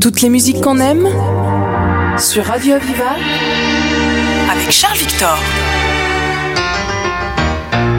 Toutes les musiques qu'on aime sur Radio Aviva avec Charles Victor.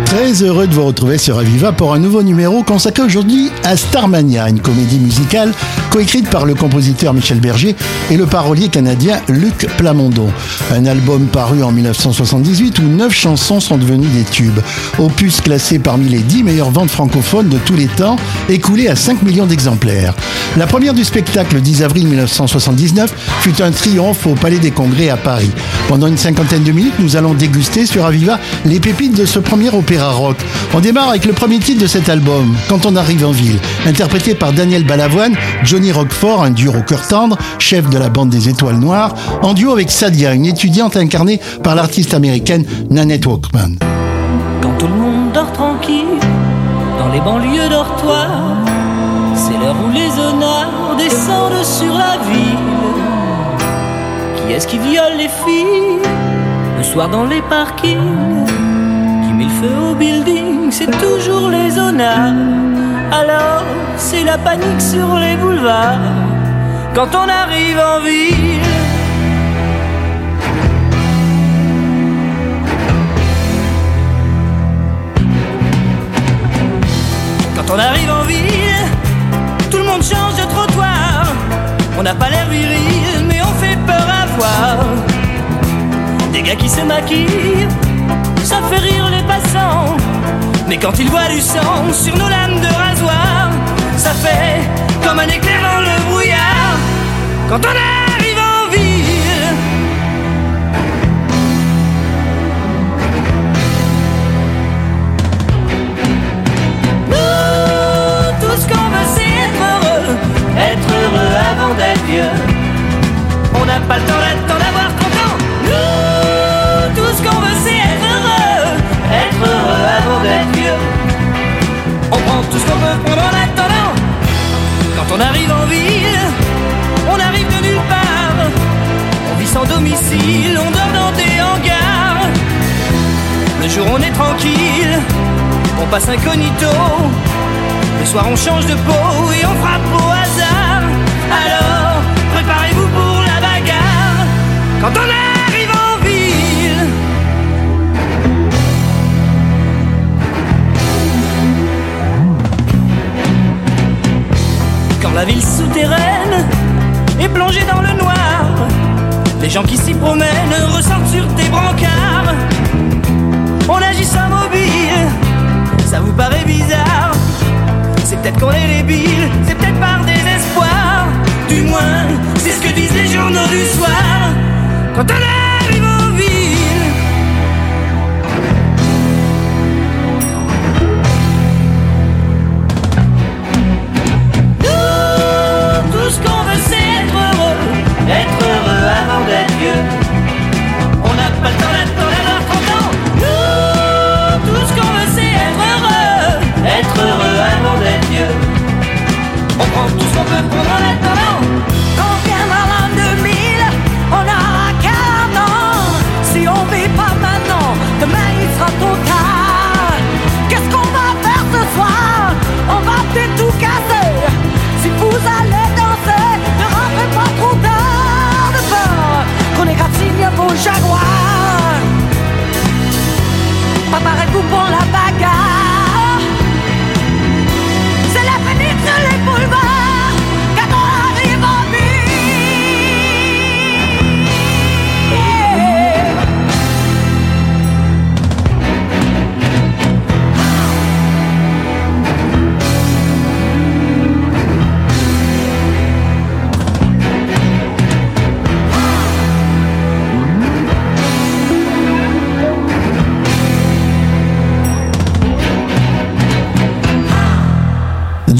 Très heureux de vous retrouver sur Aviva pour un nouveau numéro consacré aujourd'hui à Starmania, une comédie musicale coécrite par le compositeur Michel Berger et le parolier canadien Luc Plamondon. Un album paru en 1978 où neuf chansons sont devenues des tubes. Opus classé parmi les dix meilleures ventes francophones de tous les temps, écoulé à 5 millions d'exemplaires. La première du spectacle, le 10 avril 1979, fut un triomphe au Palais des Congrès à Paris. Pendant une cinquantaine de minutes, nous allons déguster sur Aviva les pépites de ce premier opéra rock. On démarre avec le premier titre de cet album, Quand on arrive en ville, interprété par Daniel Balavoine, Johnny Roquefort, un dur au cœur tendre, chef de la bande des Étoiles Noires, en duo avec Sadia, une étudiante incarnée par l'artiste américaine Nanette Walkman. Quand tout le monde dort tranquille, dans les banlieues dortoirs, c'est l'heure où les honneurs descendent sur la ville. Qui est-ce qui viole les filles le soir dans les parkings mille feux au building, c'est toujours les honneurs. Alors, c'est la panique sur les boulevards quand on arrive en ville. Quand on arrive en ville, tout le monde change de trottoir. On n'a pas l'air viril, mais on fait peur à voir. Des gars qui se maquillent ça fait rire les passants. Mais quand ils voient du sang sur nos lames de rasoir, ça fait comme un éclair dans le brouillard. Quand on arrive en ville. Nous, tout ce qu'on veut, c'est être heureux. Être heureux avant d'être vieux. On n'a pas le temps domicile, on dort dans des hangars. Le jour on est tranquille, on passe incognito. Le soir on change de peau et on frappe au hasard. Alors, préparez-vous pour la bagarre. Quand on a la ville souterraine est plongée dans le noir. Les gens qui s'y promènent ressortent sur tes brancards. On agit sans mobile, ça vous paraît bizarre. C'est peut-être qu'on est débile, c'est peut-être par désespoir. Du moins, c'est ce que disent les journaux du soir. Quand on arrive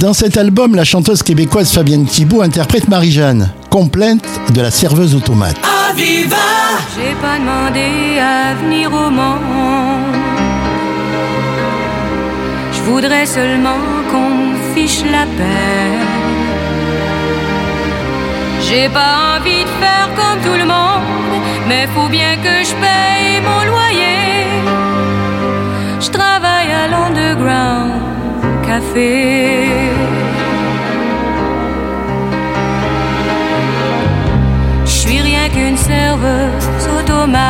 Dans cet album, la chanteuse québécoise Fabienne Thibault interprète Marie-Jeanne, complainte de la serveuse automate. Aviva J'ai pas demandé à venir au monde. Je voudrais seulement qu'on me fiche la paix. J'ai pas envie de faire comme tout le monde, mais faut bien que je paye mon loyer. Je travaille à l'underground café. une serveuse automate.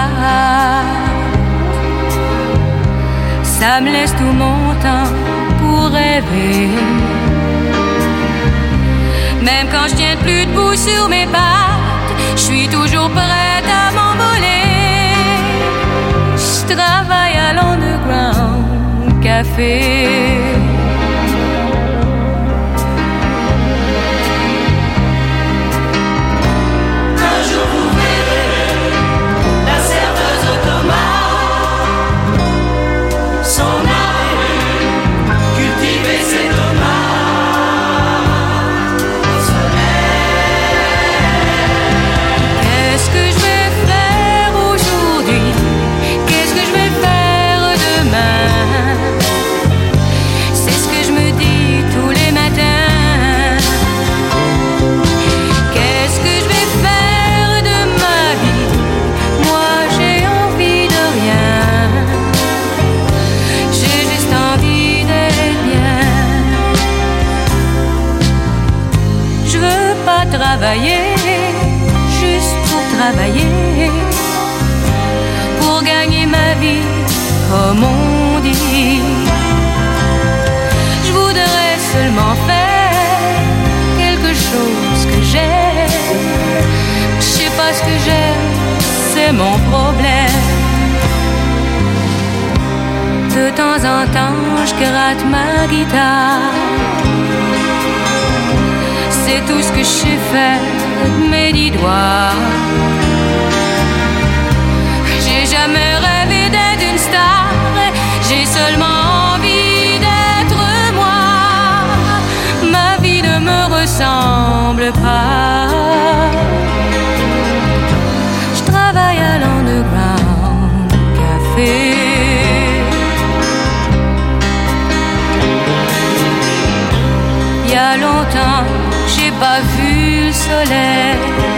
Ça me laisse tout mon temps pour rêver. Même quand je tiens plus debout sur mes pattes, je suis toujours prête à m'envoler. Je travaille à l'underground café. Pour gagner ma vie, comme on dit. Je voudrais seulement faire quelque chose que j'aime. Je sais pas ce que j'aime, c'est mon problème. De temps en temps, je gratte ma guitare c'est tout ce que je sais faire mes dix doigts. J'ai jamais rêvé d'être une star, j'ai seulement envie d'être moi. Ma vie ne me ressemble pas. Soleil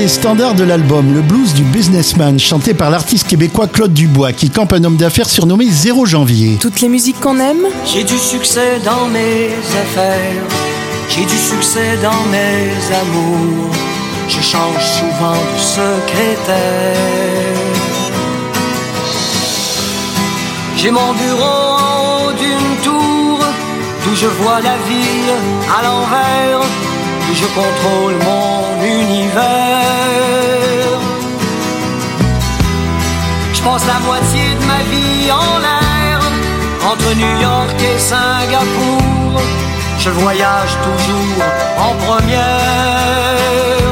des standards de l'album, le blues du businessman, chanté par l'artiste québécois Claude Dubois, qui campe un homme d'affaires surnommé 0 janvier. Toutes les musiques qu'on aime J'ai du succès dans mes affaires, j'ai du succès dans mes amours, je change souvent de secrétaire. J'ai mon bureau en haut d'une tour, d'où je vois la ville à l'envers je contrôle mon univers. Je passe la moitié de ma vie en l'air, entre New York et Singapour. Je voyage toujours en première.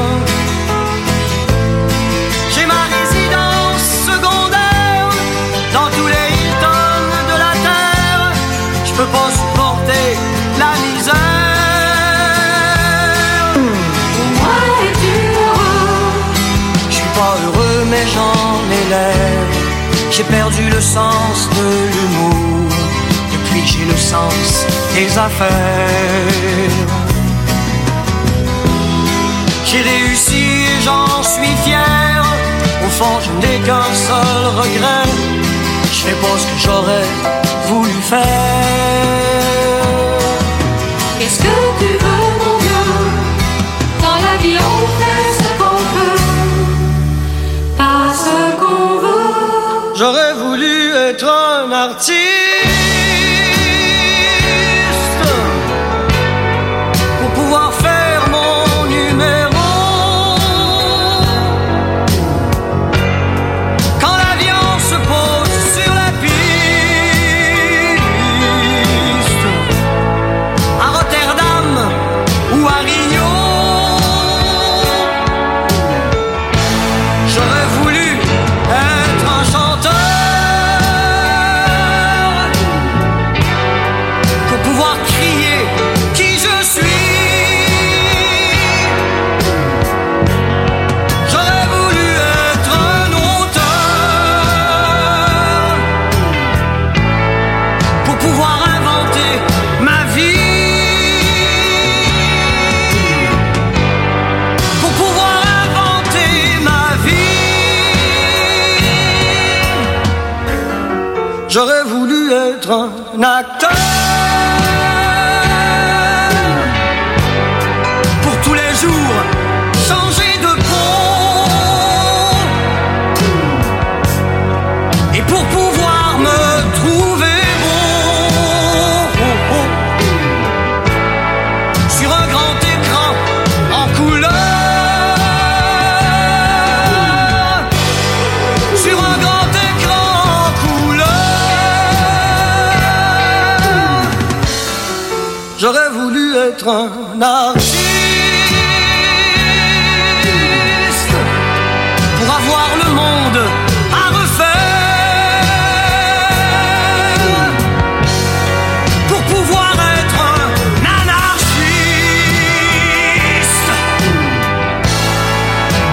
j'ai perdu le sens de l'humour, depuis j'ai le sens des affaires. J'ai réussi et j'en suis fier, au fond je n'ai qu'un seul regret, je fais pas ce que j'aurais voulu faire.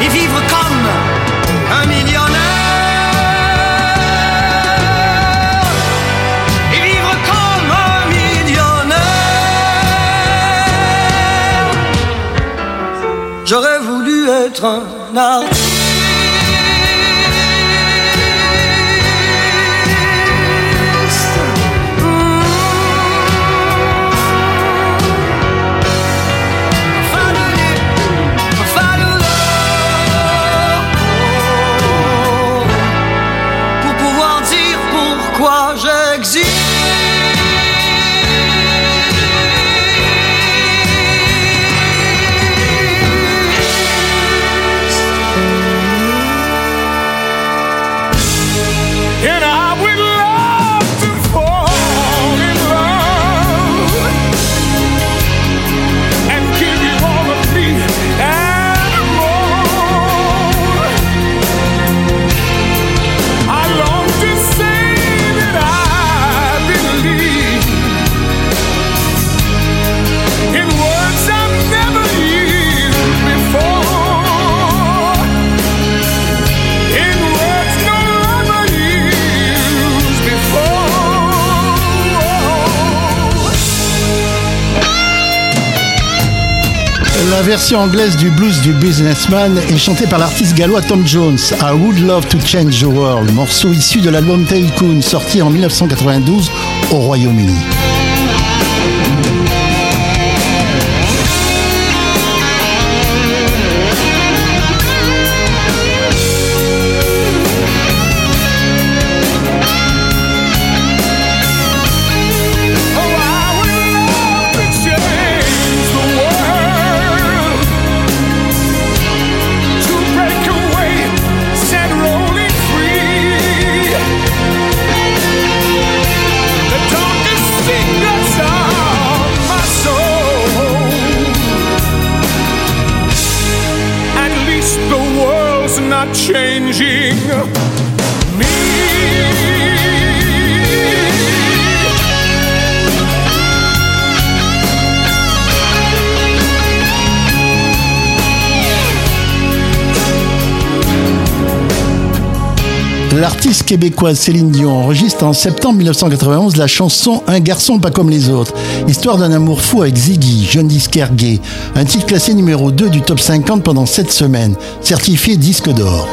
et vivre comme un millionnaire. Et vivre comme un millionnaire. J'aurais voulu être un artiste la version anglaise du blues du businessman est chantée par l'artiste gallois Tom Jones, I Would Love to Change the World, morceau issu de l'album Tycoon sorti en 1992 au Royaume-Uni. L'artiste québécoise Céline Dion enregistre en septembre 1991 la chanson Un garçon pas comme les autres, histoire d'un amour fou avec Ziggy, jeune disquaire gay. Un titre classé numéro 2 du top 50 pendant 7 semaines, certifié disque d'or.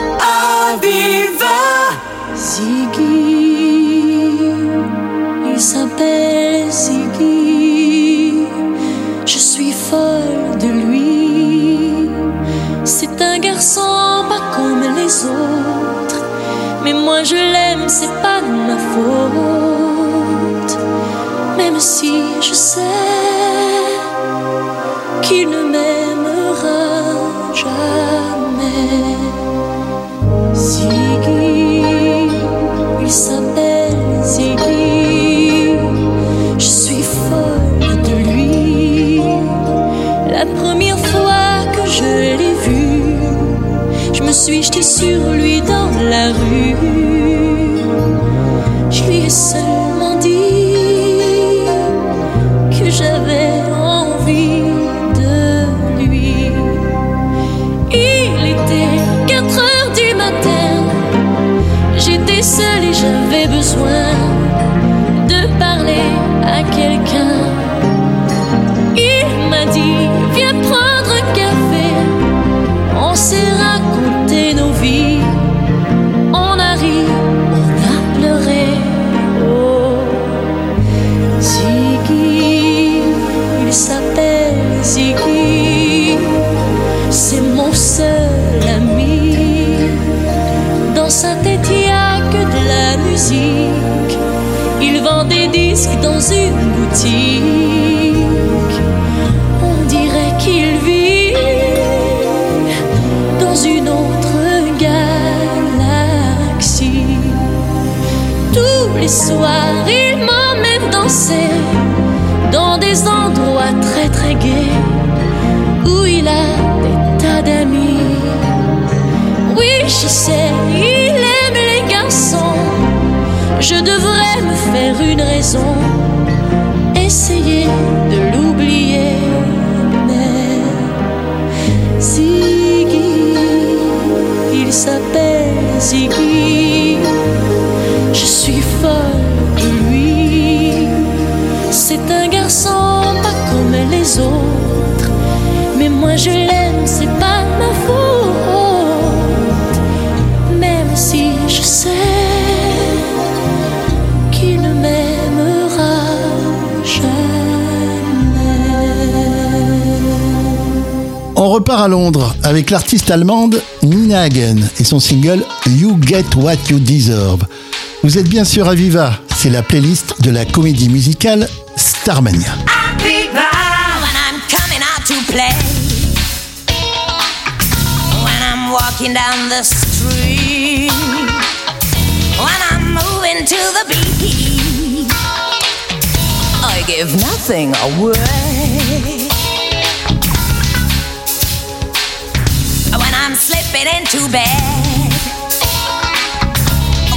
Si je sais qu'il je sais, il aime les garçons. Je devrais me faire une raison, essayer de l'oublier. Mais Ziggy, il s'appelle Ziggy. Je suis folle de lui. C'est un garçon pas comme les autres. Mais moi je l'aime, c'est pas ma faute. Repart à Londres avec l'artiste allemande Nina Hagen et son single You Get What You Deserve. Vous êtes bien sûr à Viva, c'est la playlist de la comédie musicale Starmania. When I'm coming out to play, when I'm walking down the street, when I'm moving to the beat, I give nothing away. I'm slipping into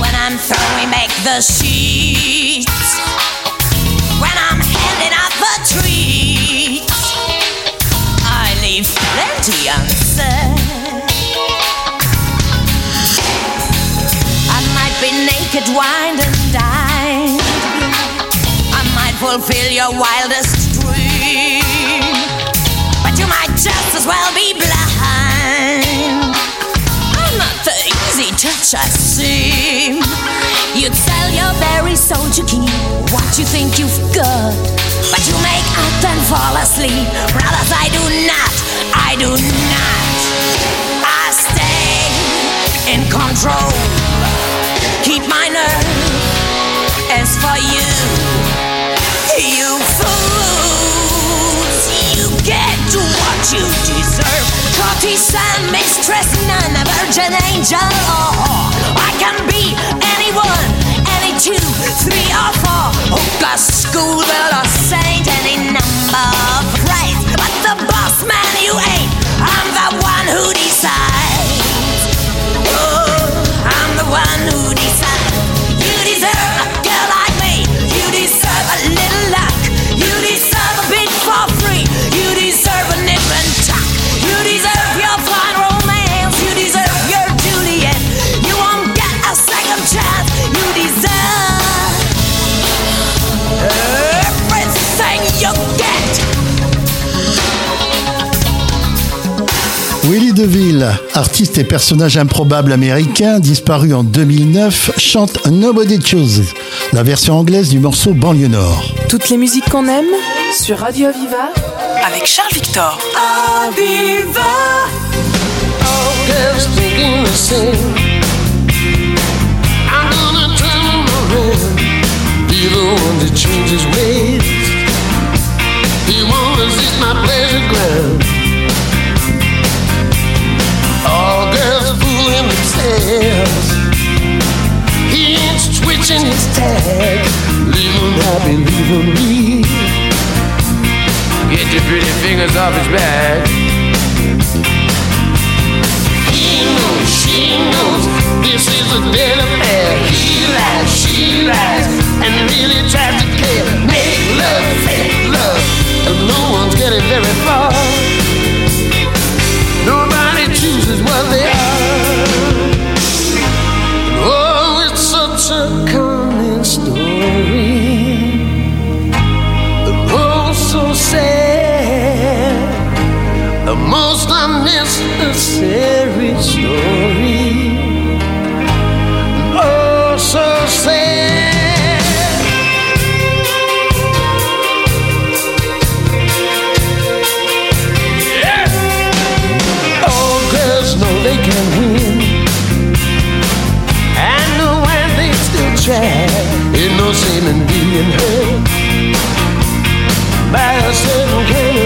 when I'm throwing back the sheets. When I'm handing out the treats, I leave plenty unsaid. I might be naked, wined and dined. I might fulfill your wildest dream, but you might just as well be blind. Touch I seem. You'd sell your very soul to keep what you think you've got. But you make out and fall asleep. Brothers, I do not, I do not. I stay in control. Keep my nerve. As for you, you fools, you get what you deserve. Courtesan, mistress, none, a virgin angel, or I can be anyone, any two, three or four. Hooker, school, girl, or saint, any number of praise. But the boss man, you ain't. I'm the one who decides. Oh, I'm the one who decides. DeVille, artiste et personnage improbable américain, disparu en 2009, chante Nobody Chooses, la version anglaise du morceau Banlieue Nord. Toutes les musiques qu'on aime sur Radio Aviva avec Charles Victor. Aviva. All fooling themselves. He ain't switching his tag. Leave him happy, leave him be. Get your pretty fingers off his back. He knows, she knows this is a dead affair. He lies, she lies, and really tries to care. Make love, fake love, and no one's getting very far. Nobody chooses what they are. Unnecessary story. Oh, so sad. Oh, know they can win. And when they still try. Ain't no shame in being hurt by a certain kind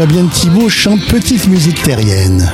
Fabienne Thibault chante Petite musique terrienne.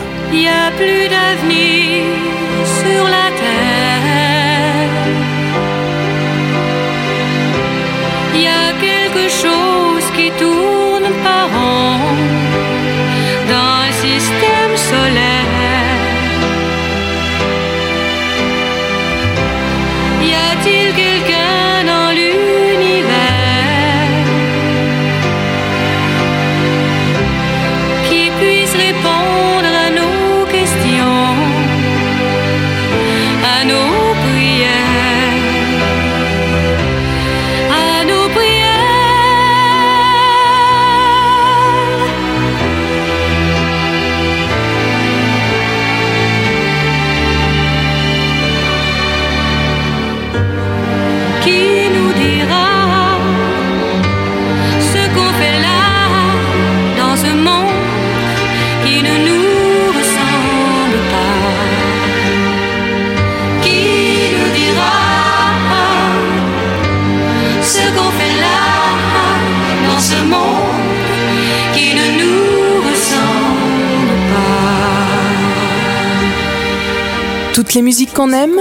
Qu'on aime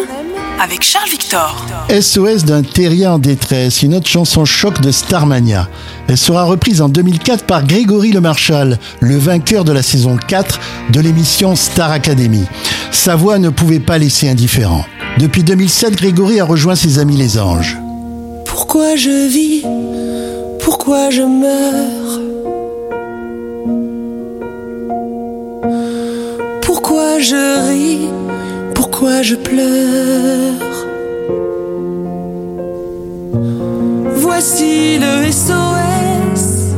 avec Charles Victor. SOS d'un terrier en détresse, une autre chanson choc de Starmania. Elle sera reprise en 2004 par Grégory Le Marchal, le vainqueur de la saison 4 de l'émission Star Academy. Sa voix ne pouvait pas laisser indifférent. Depuis 2007, Grégory a rejoint ses amis les anges. Pourquoi je vis? Pourquoi je meurs? Pourquoi je ris? Pourquoi je pleure Voici le SOS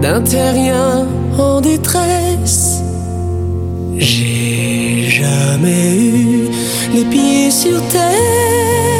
d'un terrien en détresse. J'ai jamais eu les pieds sur terre.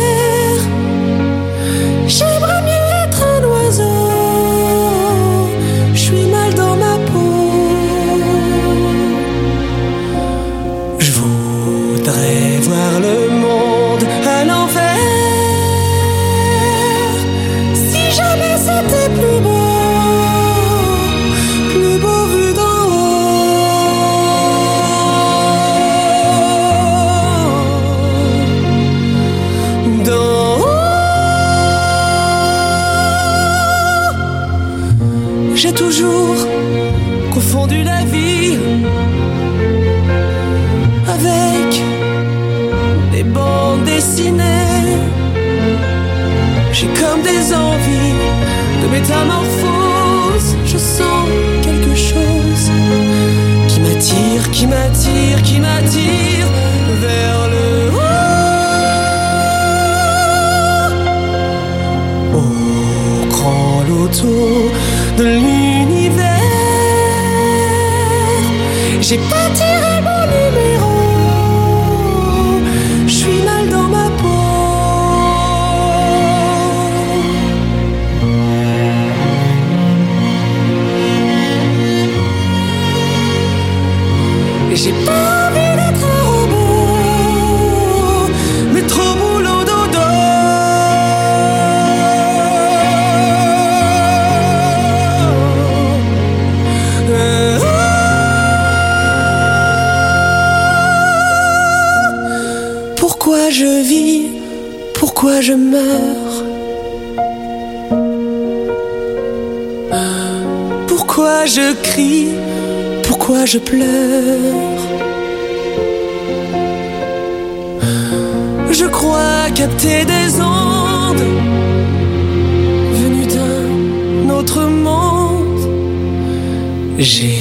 Métamorphose. Je sens quelque chose qui m'attire, qui m'attire, qui m'attire vers le haut. Au grand loto de l'univers, j'ai pas tiré mon numéro. Je pleure Je crois capter des ondes venues d'un autre monde. J'ai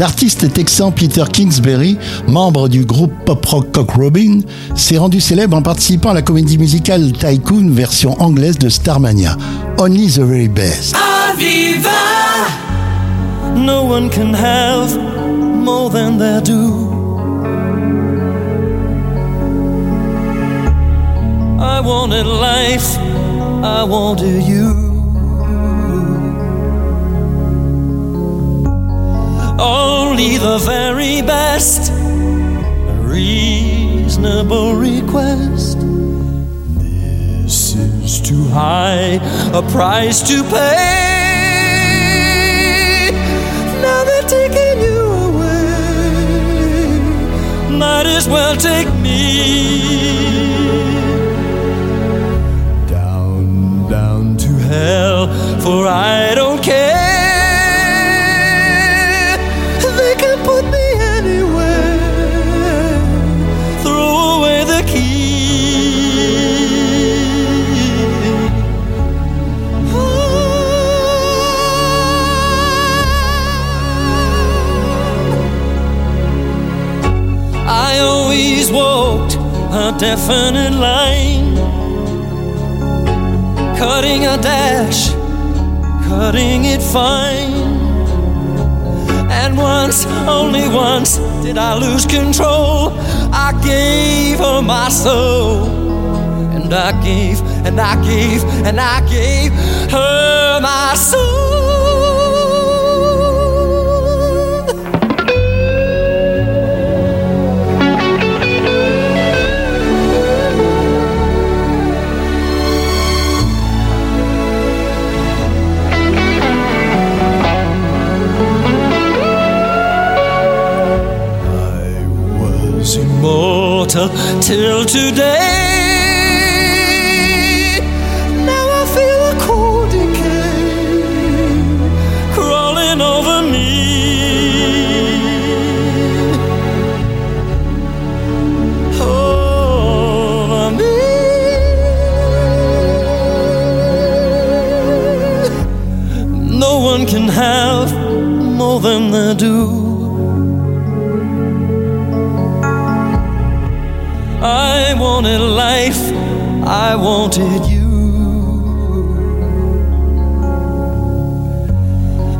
L'artiste texan Peter Kingsbury, membre du groupe pop-rock Cock Robin, s'est rendu célèbre en participant à la comédie musicale Tycoon version anglaise de Starmania, Only the Very Best. No one can have more than they do. I wanted life, I wanted you. Only the very best, a reasonable request. This is too high a price to pay. Now they're taking you away. Might as well take me down, down to hell, for I don't care. A definite line, cutting a dash, cutting it fine. And once, only once, did I lose control. I gave her my soul, and I gave, and I gave, and I gave her my soul. immortal till today. Wanted you.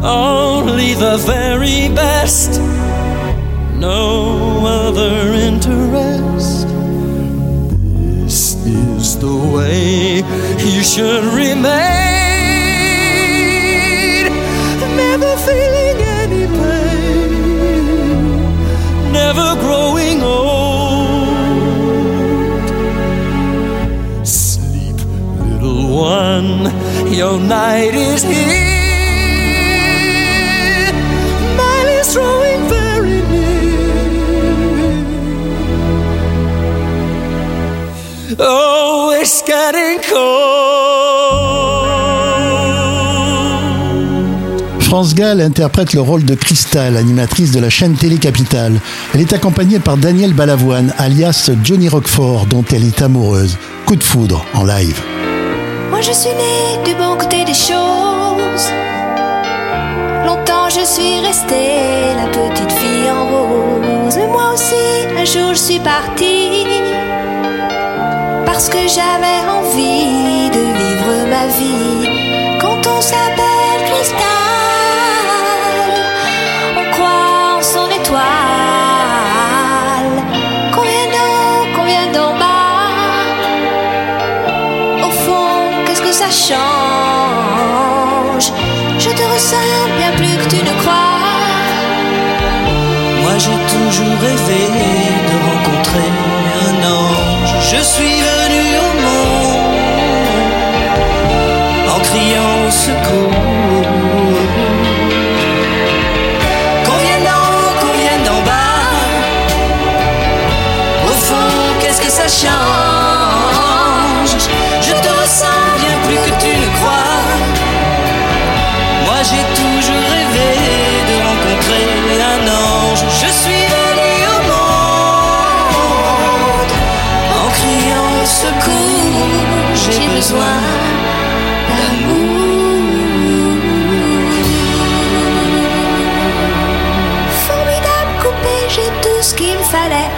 Only the very best, no other interest. This is the way you should remain. Your night is here. Mine is drawing very near. Oh, it's getting cold. France Gall interprète le rôle de Cristal, animatrice de la chaîne Télé Capitale. Elle est accompagnée par Daniel Balavoine, alias Johnny Roquefort, dont elle est amoureuse. Coup de foudre en live. Je suis née du bon côté des choses. Longtemps je suis restée la petite fille en rose. Mais moi aussi, un jour je suis partie. Parce que j'avais envie de vivre ma vie. J'ai toujours rêvé de rencontrer un ange. Je suis venu au monde en criant au secours. J'ai besoin d'amour. Formidable coupé, j'ai tout ce qu'il me fallait.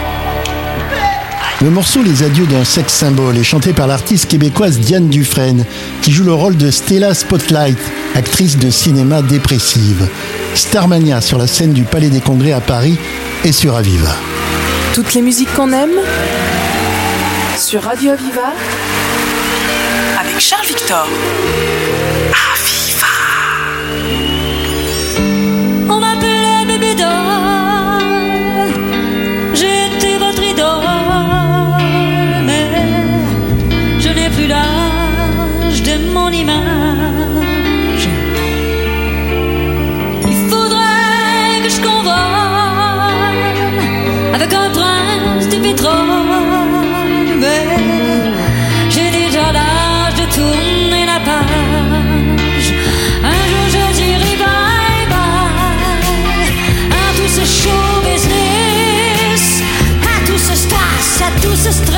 Le morceau Les Adieux d'un sexe symbole est chanté par l'artiste québécoise Diane Dufresne, qui joue le rôle de Stella Spotlight, actrice de cinéma dépressive. Starmania sur la scène du Palais des Congrès à Paris et sur Aviva. Toutes les musiques qu'on aime sur Radio Aviva avec Charles Victor. sister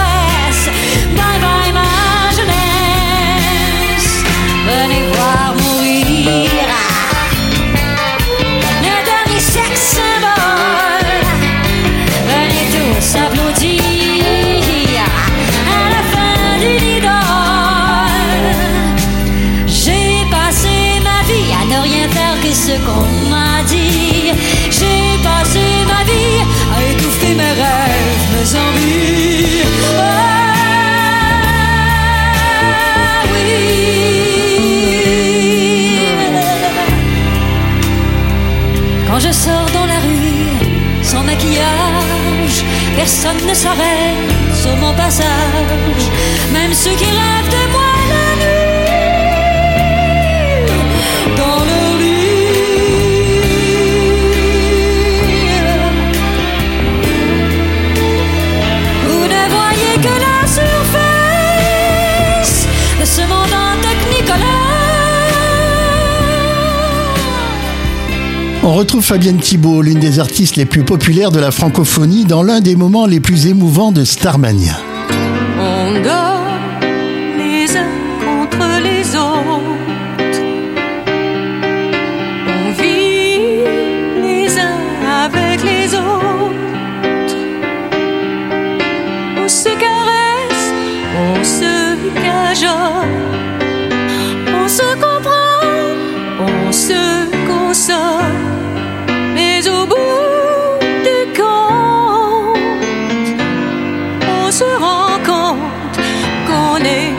On retrouve Fabienne Thibault, l'une des artistes les plus populaires de la francophonie, dans l'un des moments les plus émouvants de Starmania. On dort les uns contre les autres. se rend compte qu'on est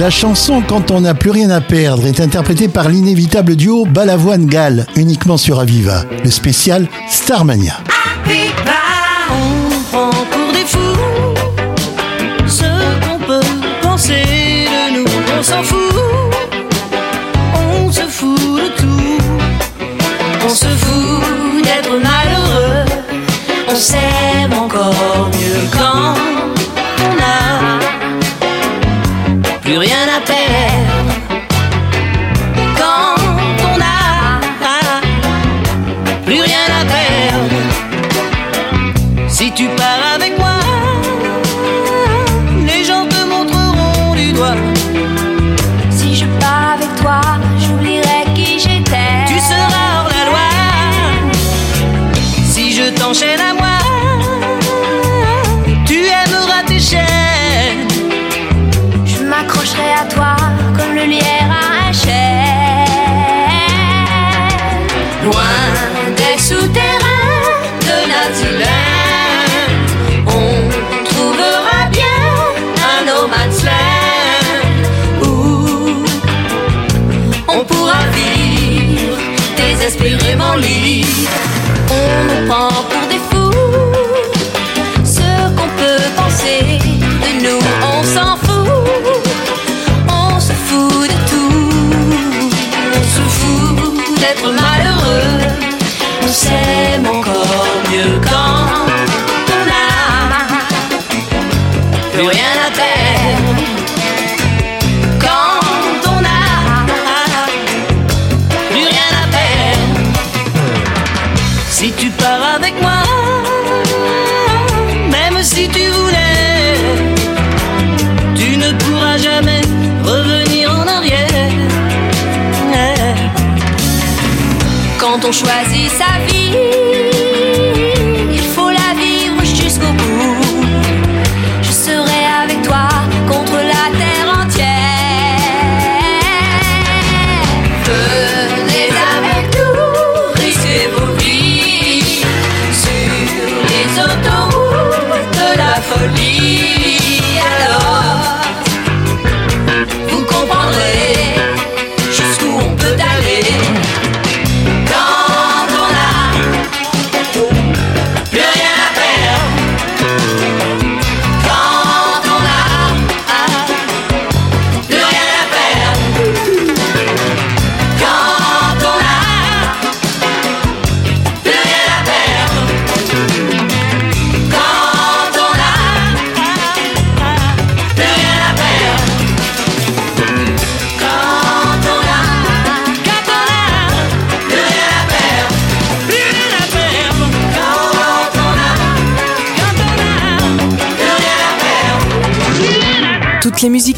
La chanson Quand on n'a plus rien à perdre est interprétée par l'inévitable duo Balavoine Gall, uniquement sur Aviva, le spécial Starmania. Ce qu'on peut penser de nous, on s'en fout.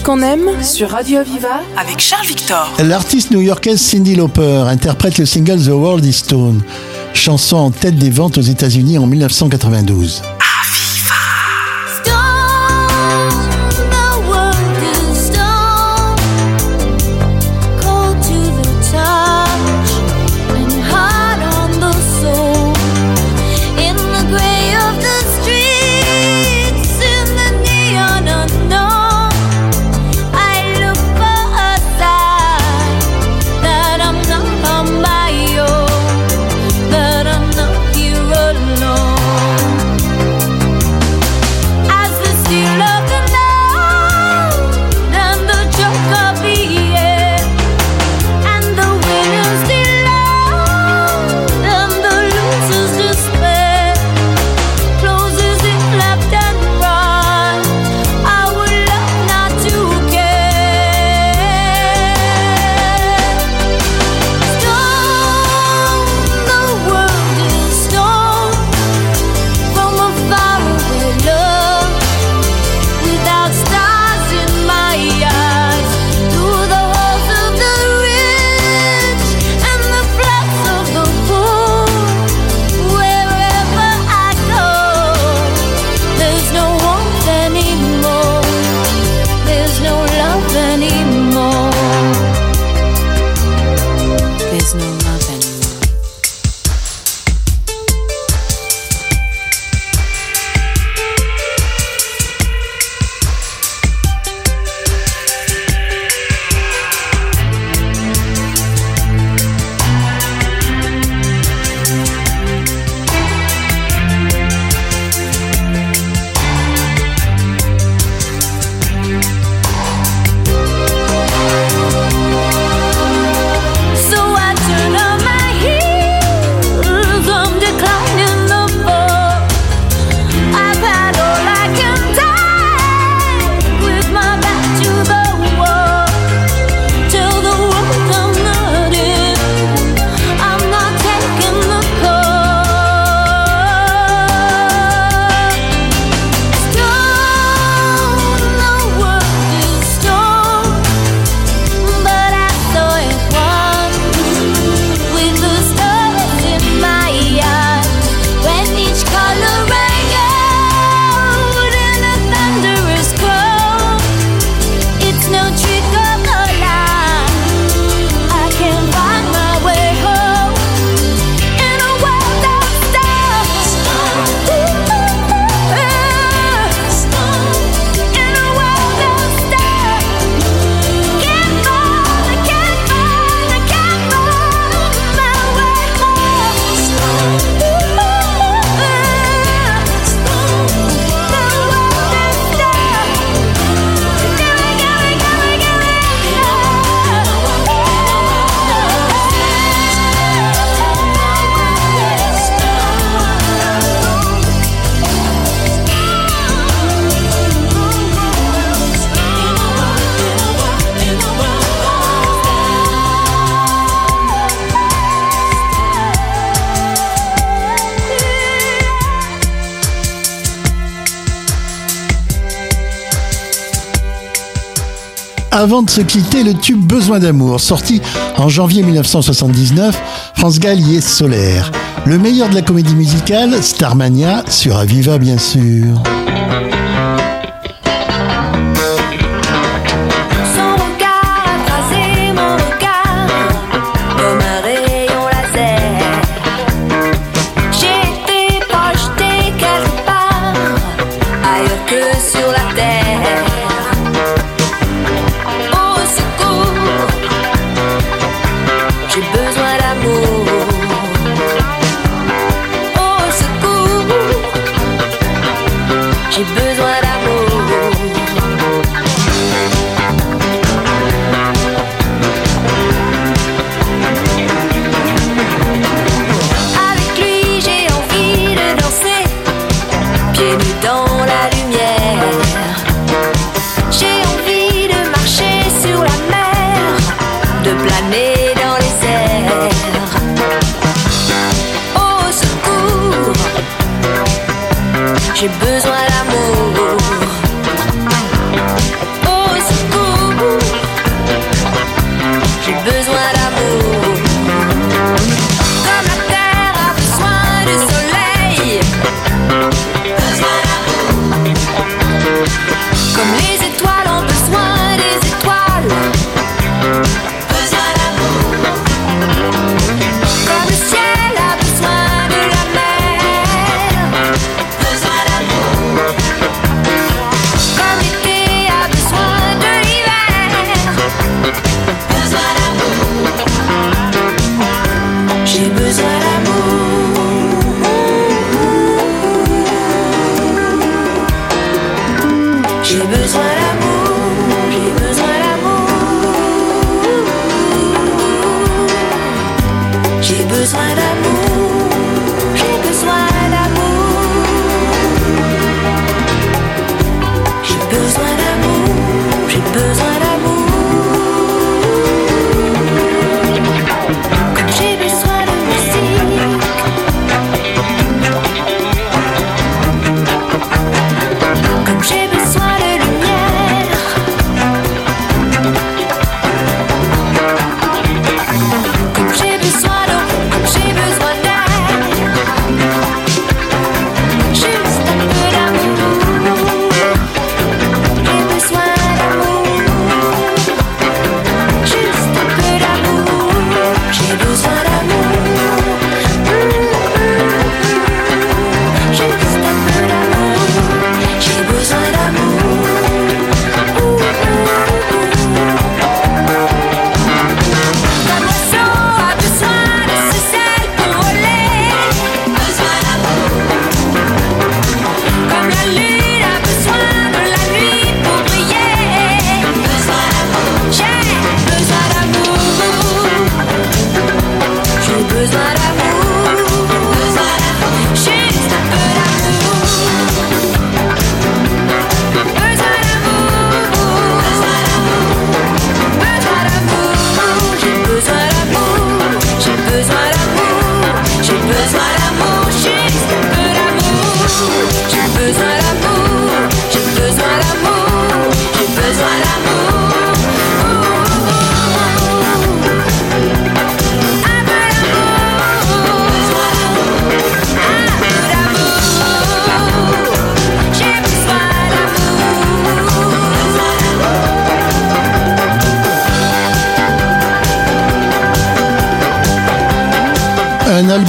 qu'on aime sur Radio Viva avec Charles Victor. L'artiste new-yorkaise Cindy Lauper interprète le single The World is Stone, chanson en tête des ventes aux États-Unis en 1992. Avant de se quitter, le tube Besoin d'amour, sorti en janvier 1979, France Gall y solaire. Le meilleur de la comédie musicale, Starmania, sur Aviva bien sûr.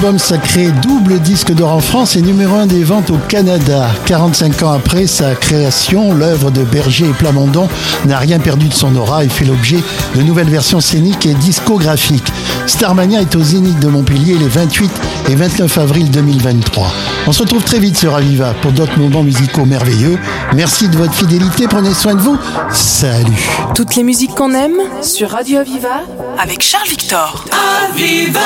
album sacré double disque d'or en France et numéro 1 des ventes au Canada. 45 ans après sa création, l'œuvre de Berger et Plamondon n'a rien perdu de son aura et fait l'objet de nouvelles versions scéniques et discographiques. Starmania est au Zénith de Montpellier les 28 et 29 avril 2023. On se retrouve très vite sur Aviva pour d'autres moments musicaux merveilleux. Merci de votre fidélité, prenez soin de vous. Salut. Toutes les musiques qu'on aime sur Radio Aviva avec Charles Victor. Aviva